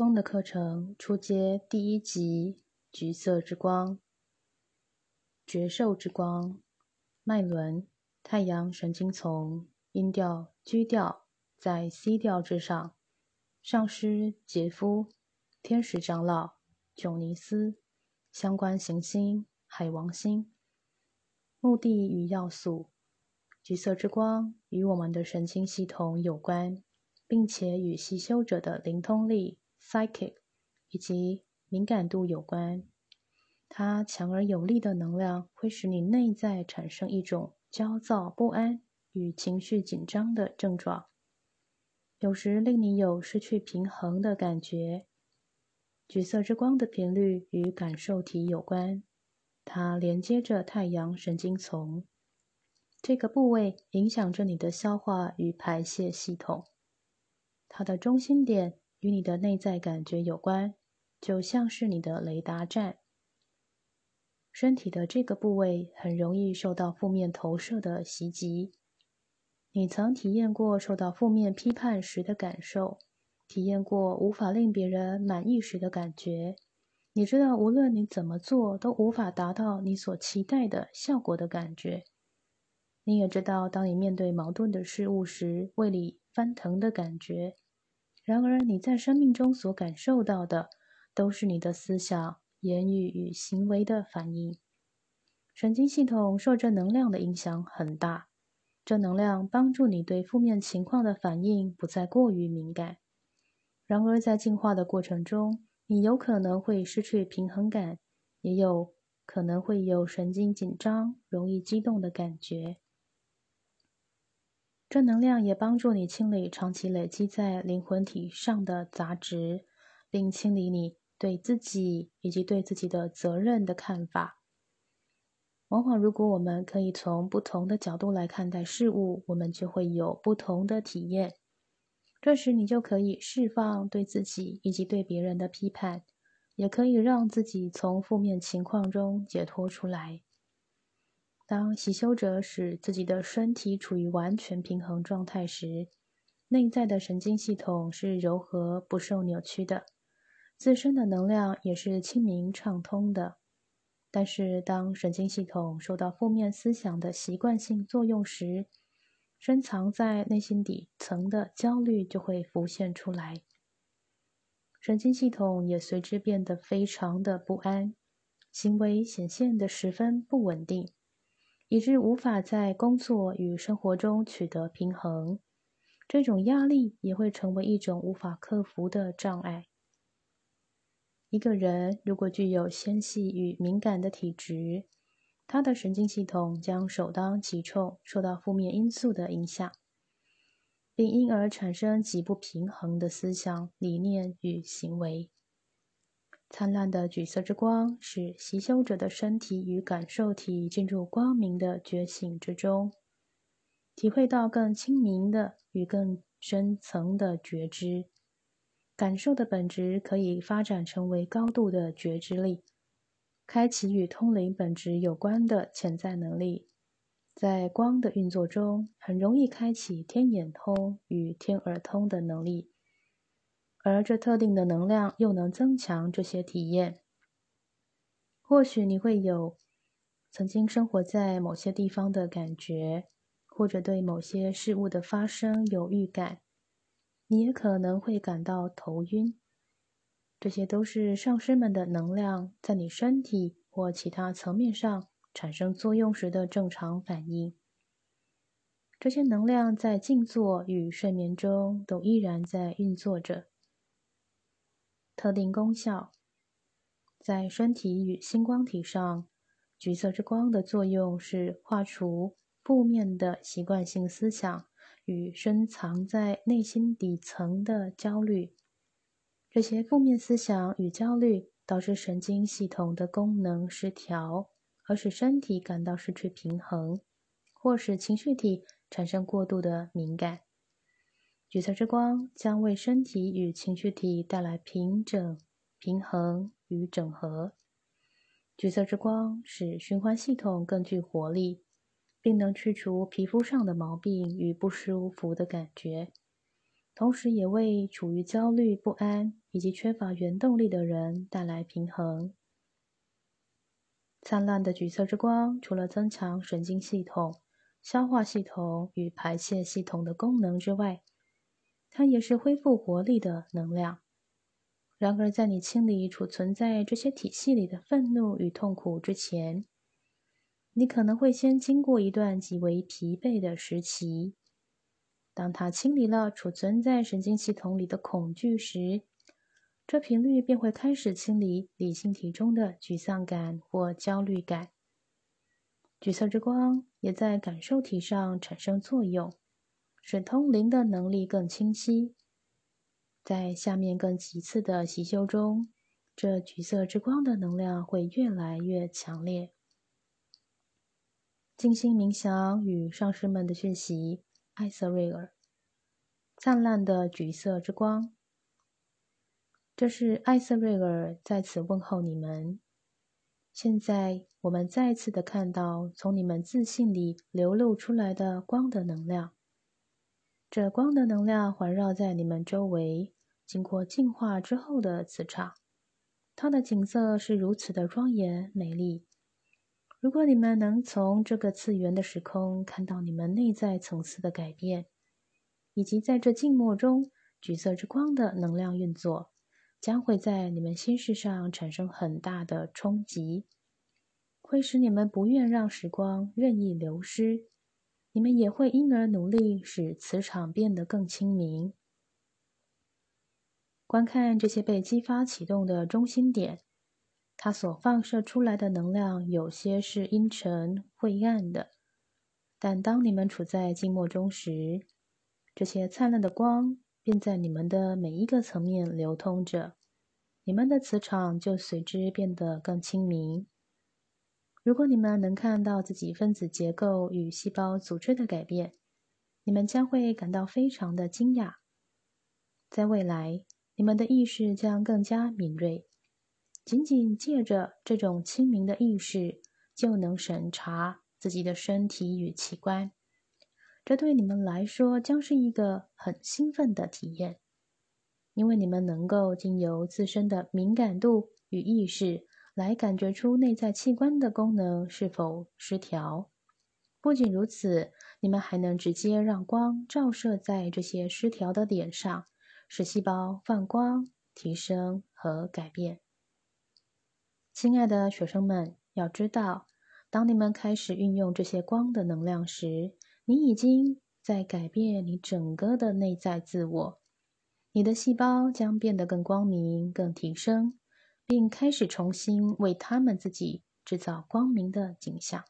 光的课程初阶第一集：橘色之光，觉受之光，脉轮，太阳神经丛，音调 G 调，在 C 调之上。上师杰夫，天使长老囧尼斯，相关行星海王星。目的与要素：橘色之光与我们的神经系统有关，并且与吸修者的灵通力。Psychic 以及敏感度有关，它强而有力的能量会使你内在产生一种焦躁不安与情绪紧张的症状，有时令你有失去平衡的感觉。橘色之光的频率与感受体有关，它连接着太阳神经丛，这个部位影响着你的消化与排泄系统，它的中心点。与你的内在感觉有关，就像是你的雷达站。身体的这个部位很容易受到负面投射的袭击。你曾体验过受到负面批判时的感受，体验过无法令别人满意时的感觉。你知道，无论你怎么做，都无法达到你所期待的效果的感觉。你也知道，当你面对矛盾的事物时，胃里翻腾的感觉。然而，你在生命中所感受到的，都是你的思想、言语与行为的反应。神经系统受正能量的影响很大，正能量帮助你对负面情况的反应不再过于敏感。然而，在进化的过程中，你有可能会失去平衡感，也有可能会有神经紧张、容易激动的感觉。正能量也帮助你清理长期累积在灵魂体上的杂质，并清理你对自己以及对自己的责任的看法。往往，如果我们可以从不同的角度来看待事物，我们就会有不同的体验。这时，你就可以释放对自己以及对别人的批判，也可以让自己从负面情况中解脱出来。当习修者使自己的身体处于完全平衡状态时，内在的神经系统是柔和、不受扭曲的，自身的能量也是清明畅通的。但是，当神经系统受到负面思想的习惯性作用时，深藏在内心底层的焦虑就会浮现出来，神经系统也随之变得非常的不安，行为显现的十分不稳定。以致无法在工作与生活中取得平衡，这种压力也会成为一种无法克服的障碍。一个人如果具有纤细与敏感的体质，他的神经系统将首当其冲受到负面因素的影响，并因而产生极不平衡的思想、理念与行为。灿烂的橘色之光使习修者的身体与感受体进入光明的觉醒之中，体会到更清明的与更深层的觉知。感受的本质可以发展成为高度的觉知力，开启与通灵本质有关的潜在能力。在光的运作中，很容易开启天眼通与天耳通的能力。而这特定的能量又能增强这些体验。或许你会有曾经生活在某些地方的感觉，或者对某些事物的发生有预感。你也可能会感到头晕。这些都是上师们的能量在你身体或其他层面上产生作用时的正常反应。这些能量在静坐与睡眠中都依然在运作着。特定功效，在身体与星光体上，橘色之光的作用是化除负面的习惯性思想与深藏在内心底层的焦虑。这些负面思想与焦虑导致神经系统的功能失调，而使身体感到失去平衡，或使情绪体产生过度的敏感。橘色之光将为身体与情绪体带来平整、平衡与整合。橘色之光使循环系统更具活力，并能去除皮肤上的毛病与不舒服的感觉。同时也为处于焦虑不安以及缺乏原动力的人带来平衡。灿烂的橘色之光，除了增强神经系统、消化系统与排泄系统的功能之外，它也是恢复活力的能量。然而，在你清理储存在这些体系里的愤怒与痛苦之前，你可能会先经过一段极为疲惫的时期。当它清理了储存在神经系统里的恐惧时，这频率便会开始清理理性体中的沮丧感或焦虑感。橘色之光也在感受体上产生作用，使通灵的能力更清晰。在下面更几次的习修中，这橘色之光的能量会越来越强烈。静心冥想与上师们的讯息，艾瑟瑞尔，灿烂的橘色之光。这是艾瑟瑞尔在此问候你们。现在，我们再次的看到从你们自信里流露出来的光的能量。这光的能量环绕在你们周围，经过净化之后的磁场。它的景色是如此的庄严美丽。如果你们能从这个次元的时空看到你们内在层次的改变，以及在这静默中橘色之光的能量运作。将会在你们心事上产生很大的冲击，会使你们不愿让时光任意流失。你们也会因而努力使磁场变得更清明。观看这些被激发启动的中心点，它所放射出来的能量有些是阴沉晦暗的，但当你们处在静默中时，这些灿烂的光。便在你们的每一个层面流通着，你们的磁场就随之变得更清明。如果你们能看到自己分子结构与细胞组织的改变，你们将会感到非常的惊讶。在未来，你们的意识将更加敏锐，仅仅借着这种清明的意识，就能审查自己的身体与器官。这对你们来说将是一个很兴奋的体验，因为你们能够经由自身的敏感度与意识来感觉出内在器官的功能是否失调。不仅如此，你们还能直接让光照射在这些失调的点上，使细胞放光、提升和改变。亲爱的学生们，要知道，当你们开始运用这些光的能量时，你已经在改变你整个的内在自我，你的细胞将变得更光明、更提升，并开始重新为他们自己制造光明的景象。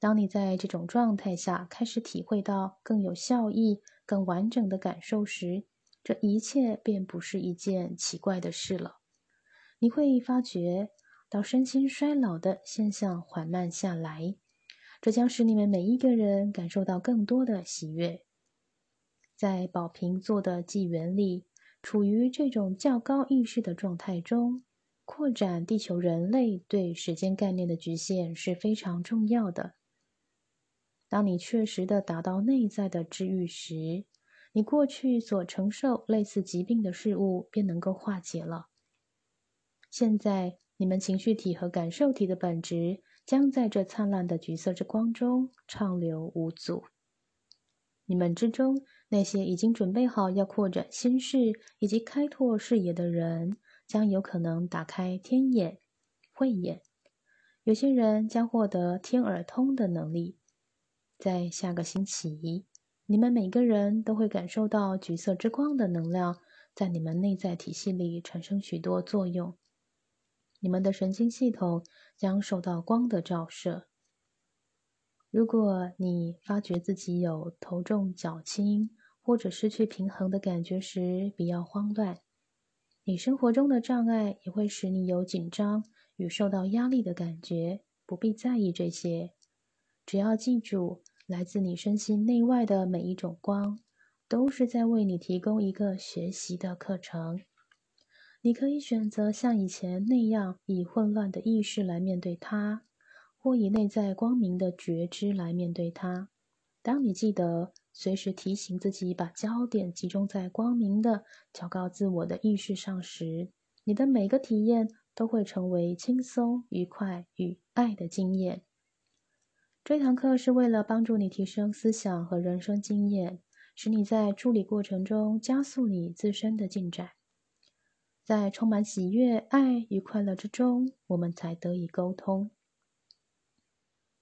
当你在这种状态下开始体会到更有效益、更完整的感受时，这一切便不是一件奇怪的事了。你会发觉到身心衰老的现象缓慢下来。这将使你们每一个人感受到更多的喜悦。在宝瓶座的纪元里，处于这种较高意识的状态中，扩展地球人类对时间概念的局限是非常重要的。当你确实的达到内在的治愈时，你过去所承受类似疾病的事物便能够化解了。现在，你们情绪体和感受体的本质。将在这灿烂的橘色之光中畅流无阻。你们之中那些已经准备好要扩展心事以及开拓视野的人，将有可能打开天眼、慧眼。有些人将获得天耳通的能力。在下个星期，你们每个人都会感受到橘色之光的能量在你们内在体系里产生许多作用。你们的神经系统将受到光的照射。如果你发觉自己有头重脚轻或者失去平衡的感觉时，不要慌乱。你生活中的障碍也会使你有紧张与受到压力的感觉，不必在意这些。只要记住，来自你身心内外的每一种光，都是在为你提供一个学习的课程。你可以选择像以前那样以混乱的意识来面对它，或以内在光明的觉知来面对它。当你记得随时提醒自己把焦点集中在光明的、较高自我的意识上时，你的每个体验都会成为轻松、愉快与爱的经验。这堂课是为了帮助你提升思想和人生经验，使你在处理过程中加速你自身的进展。在充满喜悦、爱与快乐之中，我们才得以沟通。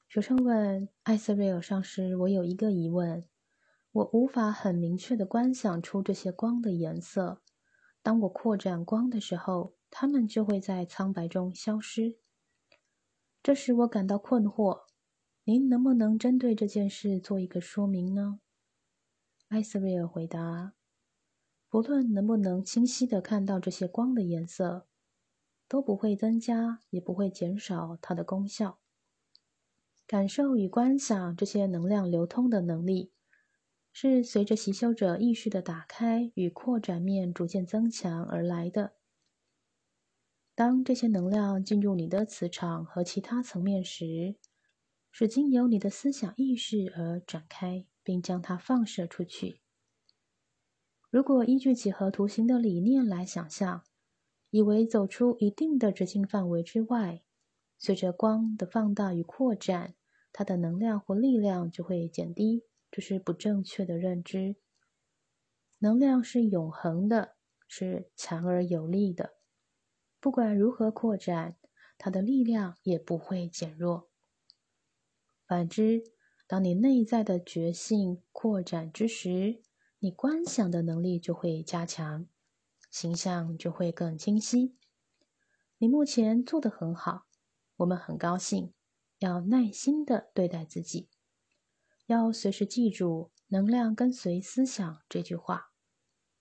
学生问艾瑟瑞尔上师：“我有一个疑问，我无法很明确的观想出这些光的颜色。当我扩展光的时候，它们就会在苍白中消失。这使我感到困惑。您能不能针对这件事做一个说明呢？”艾斯瑞尔回答：“不论能不能清晰的看到这些光的颜色，都不会增加，也不会减少它的功效。”感受与观想这些能量流通的能力，是随着习修者意识的打开与扩展面逐渐增强而来的。当这些能量进入你的磁场和其他层面时，是经由你的思想意识而展开，并将它放射出去。如果依据几何图形的理念来想象，以为走出一定的直径范围之外，随着光的放大与扩展。它的能量或力量就会减低，这是不正确的认知。能量是永恒的，是强而有力的，不管如何扩展，它的力量也不会减弱。反之，当你内在的觉性扩展之时，你观想的能力就会加强，形象就会更清晰。你目前做得很好，我们很高兴。要耐心的对待自己，要随时记住“能量跟随思想”这句话。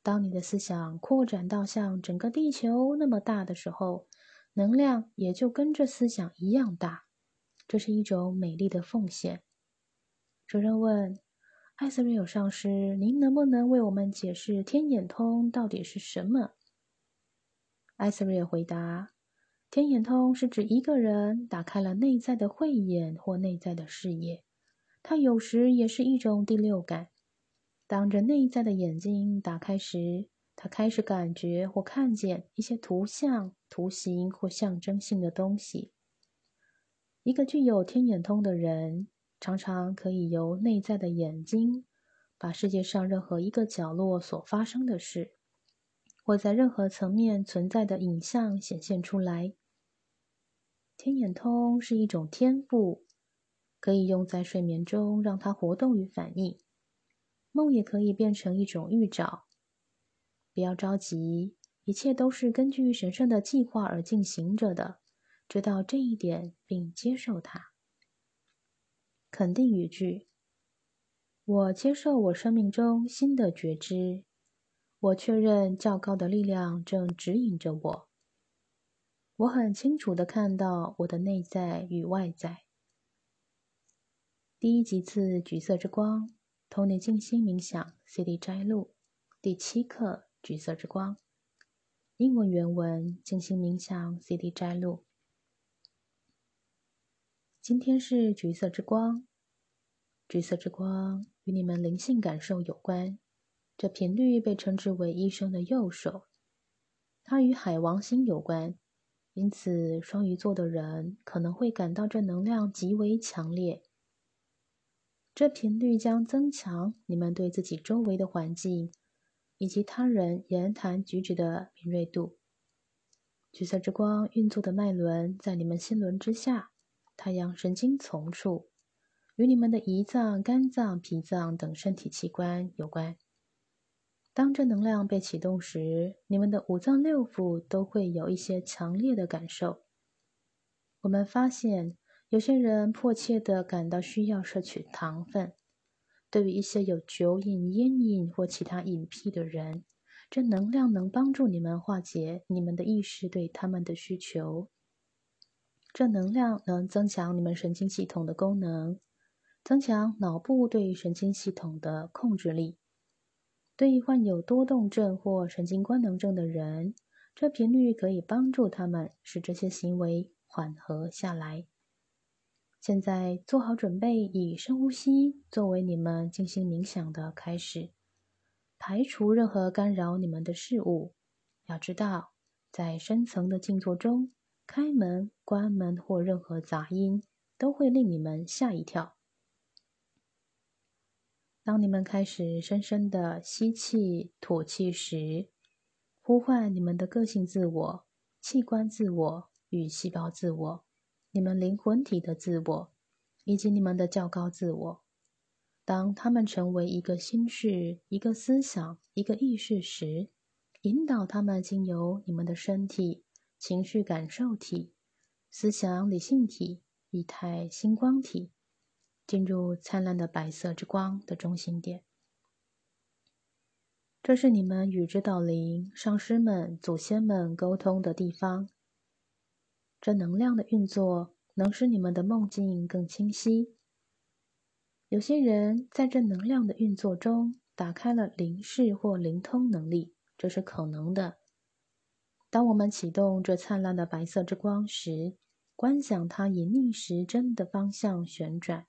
当你的思想扩展到像整个地球那么大的时候，能量也就跟着思想一样大。这是一种美丽的奉献。主任问艾瑟瑞尔上师：“您能不能为我们解释天眼通到底是什么？”艾瑟瑞尔回答。天眼通是指一个人打开了内在的慧眼或内在的视野，它有时也是一种第六感。当着内在的眼睛打开时，他开始感觉或看见一些图像、图形或象征性的东西。一个具有天眼通的人，常常可以由内在的眼睛，把世界上任何一个角落所发生的事，或在任何层面存在的影像显现出来。天眼通是一种天赋，可以用在睡眠中，让它活动与反应。梦也可以变成一种预兆。不要着急，一切都是根据神圣的计划而进行着的。知道这一点，并接受它。肯定语句：我接受我生命中新的觉知。我确认较高的力量正指引着我。我很清楚的看到我的内在与外在。第一集次橘色之光，同你静心冥想 CD 摘录，第七课橘色之光，英文原文静心冥想 CD 摘录。今天是橘色之光，橘色之光与你们灵性感受有关，这频率被称之为医生的右手，它与海王星有关。因此，双鱼座的人可能会感到这能量极为强烈。这频率将增强你们对自己周围的环境以及他人言谈举止的敏锐度。橘色之光运作的脉轮在你们心轮之下，太阳神经丛处，与你们的胰脏、肝脏、脾脏等身体器官有关。当这能量被启动时，你们的五脏六腑都会有一些强烈的感受。我们发现，有些人迫切地感到需要摄取糖分。对于一些有酒瘾、烟瘾或其他瘾癖的人，这能量能帮助你们化解你们的意识对他们的需求。这能量能增强你们神经系统的功能，增强脑部对神经系统的控制力。对于患有多动症或神经官能症的人，这频率可以帮助他们使这些行为缓和下来。现在做好准备，以深呼吸作为你们进行冥想的开始，排除任何干扰你们的事物。要知道，在深层的静坐中，开门、关门或任何杂音都会令你们吓一跳。当你们开始深深的吸气、吐气时，呼唤你们的个性自我、器官自我与细胞自我、你们灵魂体的自我，以及你们的较高自我。当他们成为一个心事、一个思想、一个意识时，引导他们经由你们的身体、情绪感受体、思想理性体、以太星光体。进入灿烂的白色之光的中心点，这是你们与指导灵、上师们、祖先们沟通的地方。这能量的运作能使你们的梦境更清晰。有些人在这能量的运作中打开了灵视或灵通能力，这是可能的。当我们启动这灿烂的白色之光时，观想它以逆时针的方向旋转。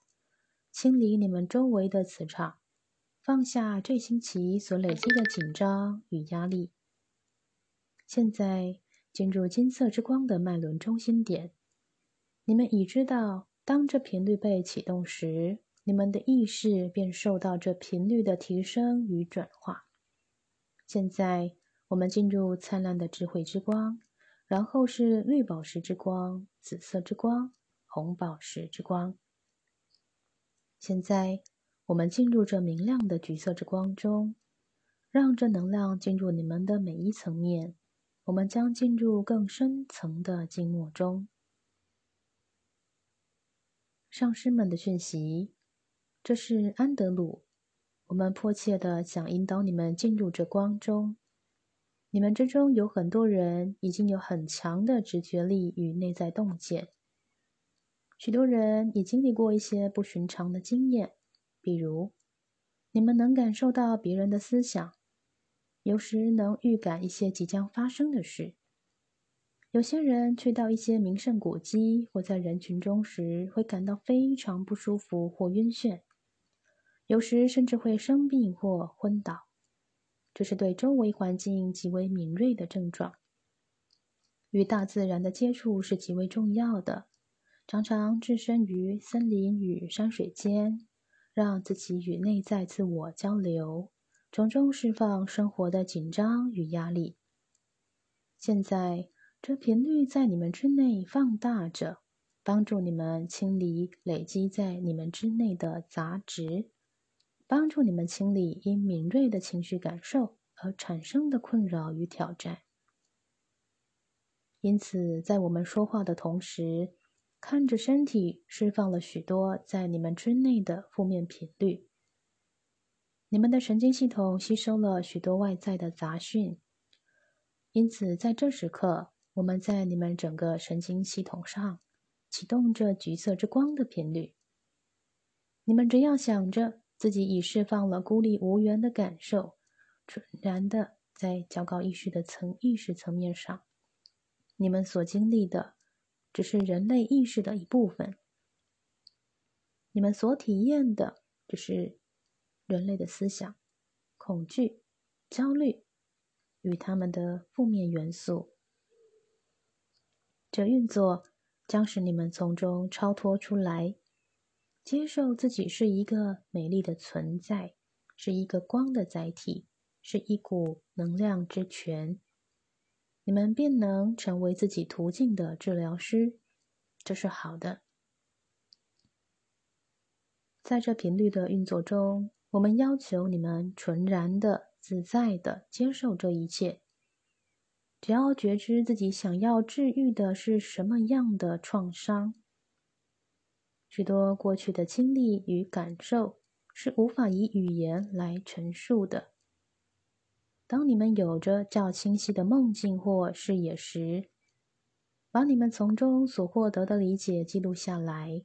清理你们周围的磁场，放下这星期所累积的紧张与压力。现在进入金色之光的脉轮中心点。你们已知道，当这频率被启动时，你们的意识便受到这频率的提升与转化。现在我们进入灿烂的智慧之光，然后是绿宝石之光、紫色之光、红宝石之光。现在，我们进入这明亮的橘色之光中，让这能量进入你们的每一层面。我们将进入更深层的静默中。上师们的讯息，这是安德鲁。我们迫切的想引导你们进入这光中。你们之中有很多人已经有很强的直觉力与内在洞见。许多人也经历过一些不寻常的经验，比如，你们能感受到别人的思想，有时能预感一些即将发生的事。有些人去到一些名胜古迹或在人群中时，会感到非常不舒服或晕眩，有时甚至会生病或昏倒。这是对周围环境极为敏锐的症状。与大自然的接触是极为重要的。常常置身于森林与山水间，让自己与内在自我交流，从中释放生活的紧张与压力。现在，这频率在你们之内放大着，帮助你们清理累积在你们之内的杂质，帮助你们清理因敏锐的情绪感受而产生的困扰与挑战。因此，在我们说话的同时，看着身体释放了许多在你们之内的负面频率，你们的神经系统吸收了许多外在的杂讯，因此在这时刻，我们在你们整个神经系统上启动着橘色之光的频率。你们只要想着自己已释放了孤立无援的感受，纯然的在较高意识的层意识层面上，你们所经历的。只是人类意识的一部分。你们所体验的只是人类的思想、恐惧、焦虑与他们的负面元素。这运作将使你们从中超脱出来，接受自己是一个美丽的存在，是一个光的载体，是一股能量之泉。你们便能成为自己途径的治疗师，这是好的。在这频率的运作中，我们要求你们纯然的、自在的接受这一切。只要觉知自己想要治愈的是什么样的创伤，许多过去的经历与感受是无法以语言来陈述的。当你们有着较清晰的梦境或视野时，把你们从中所获得的理解记录下来。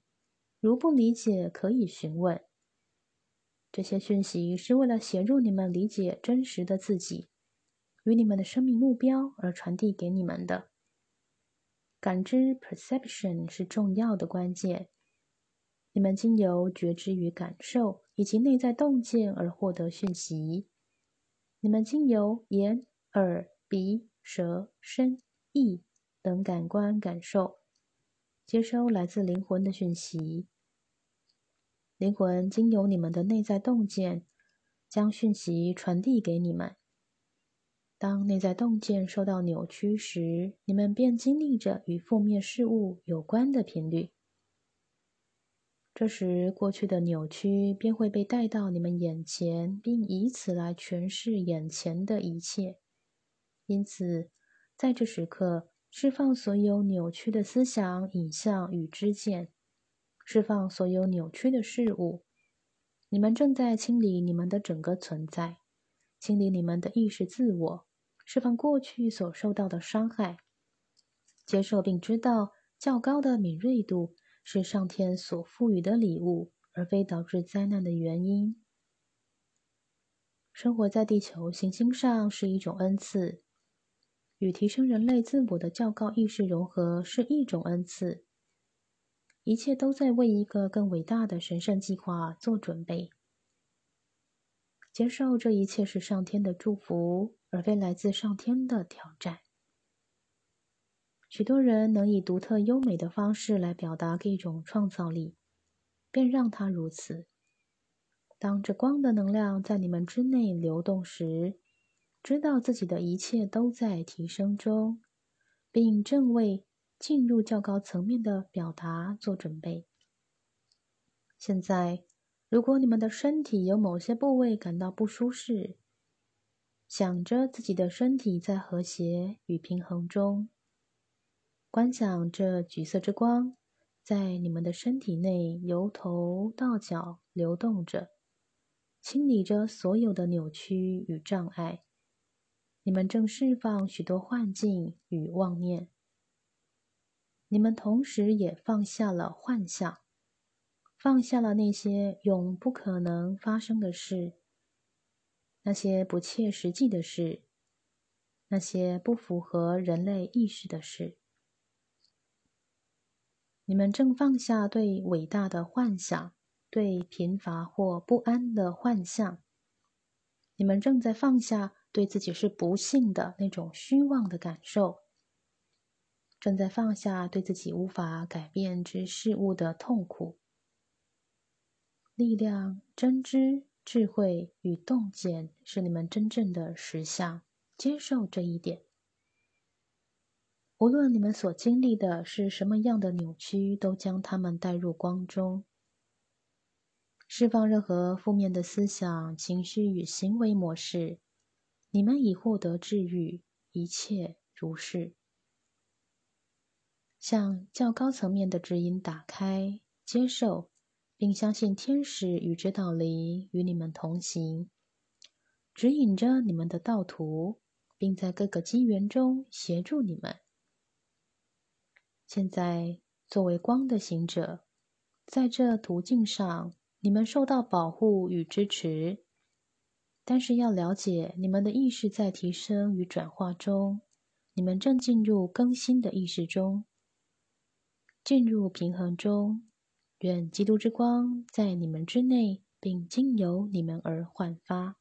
如不理解，可以询问。这些讯息是为了协助你们理解真实的自己与你们的生命目标而传递给你们的。感知 （perception） 是重要的关键。你们经由觉知与感受，以及内在洞见而获得讯息。你们经由眼、耳、鼻、舌、身、意等感官感受，接收来自灵魂的讯息。灵魂经由你们的内在洞见，将讯息传递给你们。当内在洞见受到扭曲时，你们便经历着与负面事物有关的频率。这时，过去的扭曲便会被带到你们眼前，并以此来诠释眼前的一切。因此，在这时刻，释放所有扭曲的思想、影像与知见，释放所有扭曲的事物。你们正在清理你们的整个存在，清理你们的意识自我，释放过去所受到的伤害，接受并知道较高的敏锐度。是上天所赋予的礼物，而非导致灾难的原因。生活在地球行星上是一种恩赐，与提升人类自我的较高意识融合是一种恩赐。一切都在为一个更伟大的神圣计划做准备。接受这一切是上天的祝福，而非来自上天的挑战。许多人能以独特优美的方式来表达一种创造力，便让它如此。当这光的能量在你们之内流动时，知道自己的一切都在提升中，并正为进入较高层面的表达做准备。现在，如果你们的身体有某些部位感到不舒适，想着自己的身体在和谐与平衡中。观想这橘色之光在你们的身体内由头到脚流动着，清理着所有的扭曲与障碍。你们正释放许多幻境与妄念。你们同时也放下了幻象，放下了那些永不可能发生的事，那些不切实际的事，那些不符合人类意识的事。你们正放下对伟大的幻想，对贫乏或不安的幻象。你们正在放下对自己是不幸的那种虚妄的感受，正在放下对自己无法改变之事物的痛苦。力量、真知、智慧与洞见是你们真正的实相。接受这一点。无论你们所经历的是什么样的扭曲，都将它们带入光中，释放任何负面的思想、情绪与行为模式。你们已获得治愈，一切如是。向较高层面的指引打开，接受，并相信天使与指导灵与你们同行，指引着你们的道途，并在各个机缘中协助你们。现在，作为光的行者，在这途径上，你们受到保护与支持。但是要了解，你们的意识在提升与转化中，你们正进入更新的意识中，进入平衡中。愿基督之光在你们之内，并经由你们而焕发。